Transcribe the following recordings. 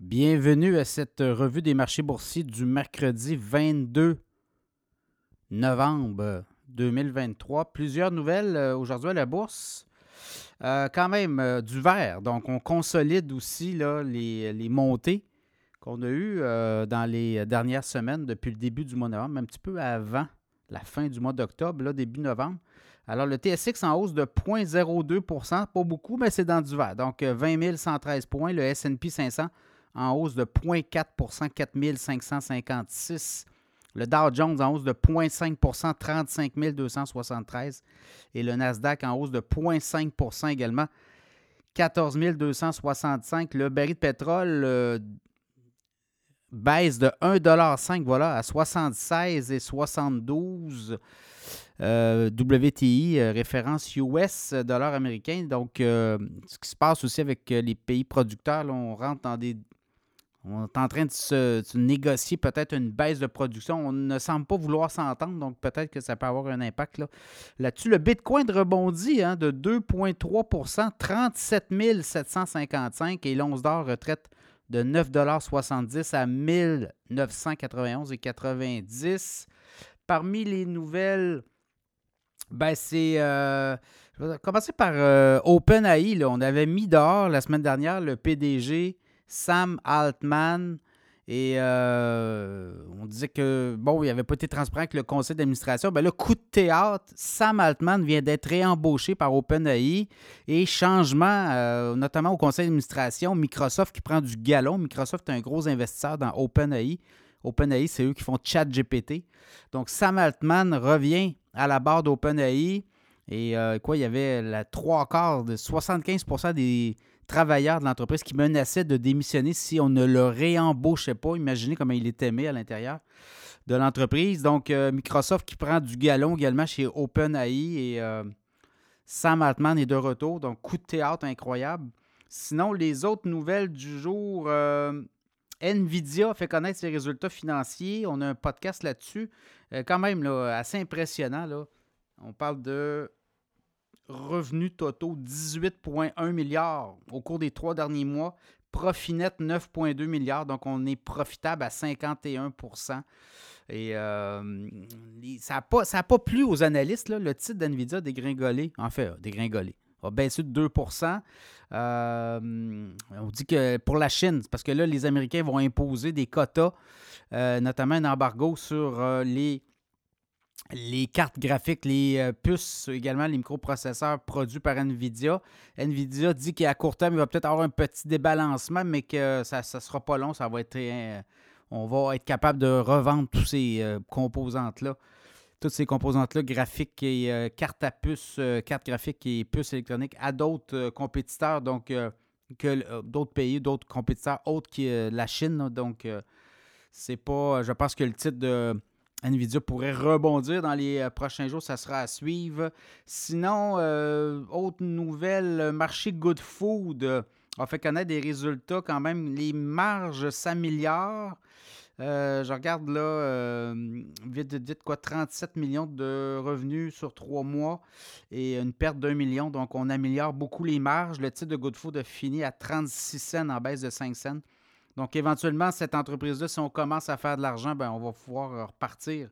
Bienvenue à cette revue des marchés boursiers du mercredi 22 novembre 2023. Plusieurs nouvelles euh, aujourd'hui à la bourse. Euh, quand même euh, du vert. Donc, on consolide aussi les, montées qu'on a eues dans les dernières semaines depuis le début du mois de novembre, un petit peu avant la fin du mois d'octobre, début novembre. Alors, le TSX en hausse de 0,02% pas beaucoup, mais c'est dans du vert. Donc, 20 113 points. Le SP 500 en hausse de 0,4 4 556. Le Dow Jones en hausse de 0,5 35 273. Et le Nasdaq en hausse de 0,5% également, 14 265. Le baril de pétrole euh, baisse de 1,5 voilà, à 76,72 euh, WTI, euh, référence US, dollar américain. Donc, ce qui se passe aussi avec les pays producteurs, on rentre dans des on est en train de se, négocier peut-être une baisse de production. On ne semble pas vouloir s'entendre, donc peut-être que ça peut avoir un impact là. là-dessus. le Bitcoin rebondit hein, de 2,3% 37 755 et l'once d'or retraite de 9,70 à 1991,90. Parmi les nouvelles, ben c'est. Euh, je vais commencer par euh, OpenAI. On avait mis dehors la semaine dernière le PDG Sam Altman. Et euh, on disait que, bon, il n'avait pas été transparent avec le conseil d'administration. Ben là, coup de théâtre, Sam Altman vient d'être réembauché par OpenAI et changement, euh, notamment au conseil d'administration, Microsoft qui prend du galon. Microsoft est un gros investisseur dans OpenAI. OpenAI, c'est eux qui font ChatGPT. Donc, Sam Altman revient à la barre d'OpenAI. Et euh, quoi, il y avait la trois quarts de 75% des travailleurs de l'entreprise qui menaçait de démissionner si on ne le réembauchait pas. Imaginez comment il est aimé à l'intérieur de l'entreprise. Donc, euh, Microsoft qui prend du galon également chez OpenAI et euh, Sam Altman est de retour. Donc, coup de théâtre incroyable. Sinon, les autres nouvelles du jour, Nvidia fait connaître ses résultats financiers. On a un podcast là-dessus. quand même, là, assez impressionnant. Là. On parle de revenus totaux 18,1 milliards au cours des trois derniers mois. Profit net 9,2 milliards, donc on est profitable à 51% Et euh, ça n'a pas, pas, plu aux analystes. Le titre d'NVIDIA a dégringolé, en fait, dégringolé, a baissé de 2% euh, On dit que pour la Chine, parce que là, les Américains vont imposer des quotas, euh, notamment un embargo sur les les cartes graphiques, les euh, puces, également les microprocesseurs produits par NVIDIA. NVIDIA dit qu'à court terme, il va peut-être avoir un petit débalancement, mais que ça ne sera pas long. Ça va être, euh, on va être capable de revendre tous ces euh, composantes-là. Toutes ces composantes-là, graphiques et cartes à puces, cartes graphiques et puces électroniques, à d'autres compétiteurs, donc d'autres pays, d'autres compétiteurs autres que la Chine. donc, c'est pas. Je pense que le titre de Nvidia pourrait rebondir dans les euh, prochains jours, ça sera à suivre. Sinon, euh, autre nouvelle, marché Good Food euh, a fait connaître des résultats quand même. Les marges s'améliorent. je regarde là, vite, vite, quoi, 37 millions de revenus sur trois mois et une perte d'un million. Donc, on améliore beaucoup les marges. Le titre de Good Food a fini à 36 cents en baisse de 5 cents. Donc, éventuellement, cette entreprise-là, si on commence à faire de l'argent, ben, on va pouvoir repartir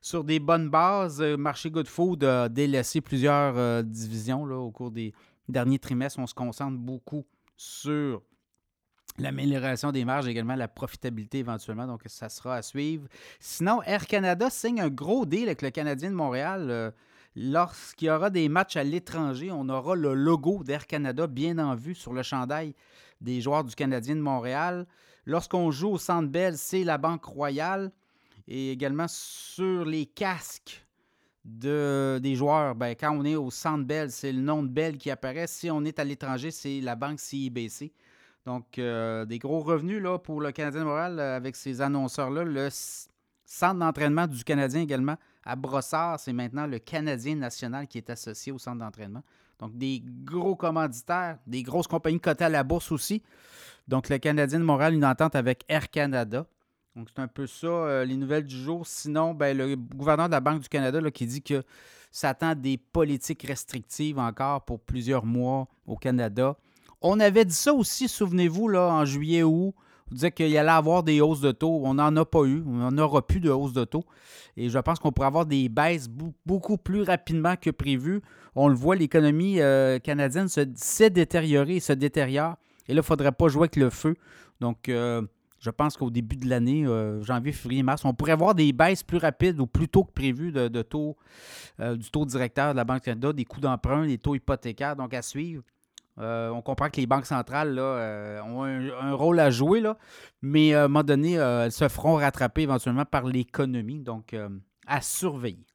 sur des bonnes bases. Euh, marché Good Food a délaissé plusieurs euh, divisions là, au cours des derniers trimestres. On se concentre beaucoup sur l'amélioration des marges, également la profitabilité éventuellement. Donc, ça sera à suivre. Sinon, Air Canada signe un gros deal avec le Canadien de Montréal. Euh, lorsqu'il y aura des matchs à l'étranger, on aura le logo d'Air Canada bien en vue sur le chandail des joueurs du Canadien de Montréal. Lorsqu'on joue au Centre Bell, c'est la Banque Royale. Et également sur les casques de, des joueurs, ben, quand on est au Centre Bell, c'est le nom de Bell qui apparaît. Si on est à l'étranger, c'est la banque CIBC. Donc, euh, des gros revenus là, pour le Canadien de Montréal euh, avec ces annonceurs-là. Centre d'entraînement du Canadien également à Brossard, c'est maintenant le Canadien national qui est associé au centre d'entraînement. Donc, des gros commanditaires, des grosses compagnies cotées à la bourse aussi. Donc, le Canadien de Montréal, une entente avec Air Canada. Donc, c'est un peu ça, euh, les nouvelles du jour. Sinon, ben, le gouverneur de la Banque du Canada qui dit que s'attend des politiques restrictives encore pour plusieurs mois au Canada. On avait dit ça aussi, souvenez-vous, là, en juillet août, On disait qu'il allait avoir des hausses de taux. On n'en a pas eu. On n'aura plus de hausse de taux. Et je pense qu'on pourrait avoir des baisses beaucoup plus rapidement que prévu. On le voit, l'économie euh, canadienne s'est détériorée se détériore. Et là, il ne faudrait pas jouer avec le feu. Donc, euh, je pense qu'au début de l'année, euh, janvier, février, mars, on pourrait avoir des baisses plus rapides ou plus tôt que prévu du taux directeur de la Banque Canada, des coûts d'emprunt, des taux hypothécaires. Donc, à suivre. On comprend que les banques centrales là, ont un, rôle à jouer, mais à un moment donné, elles se feront rattraper éventuellement par l'économie. Donc, à surveiller.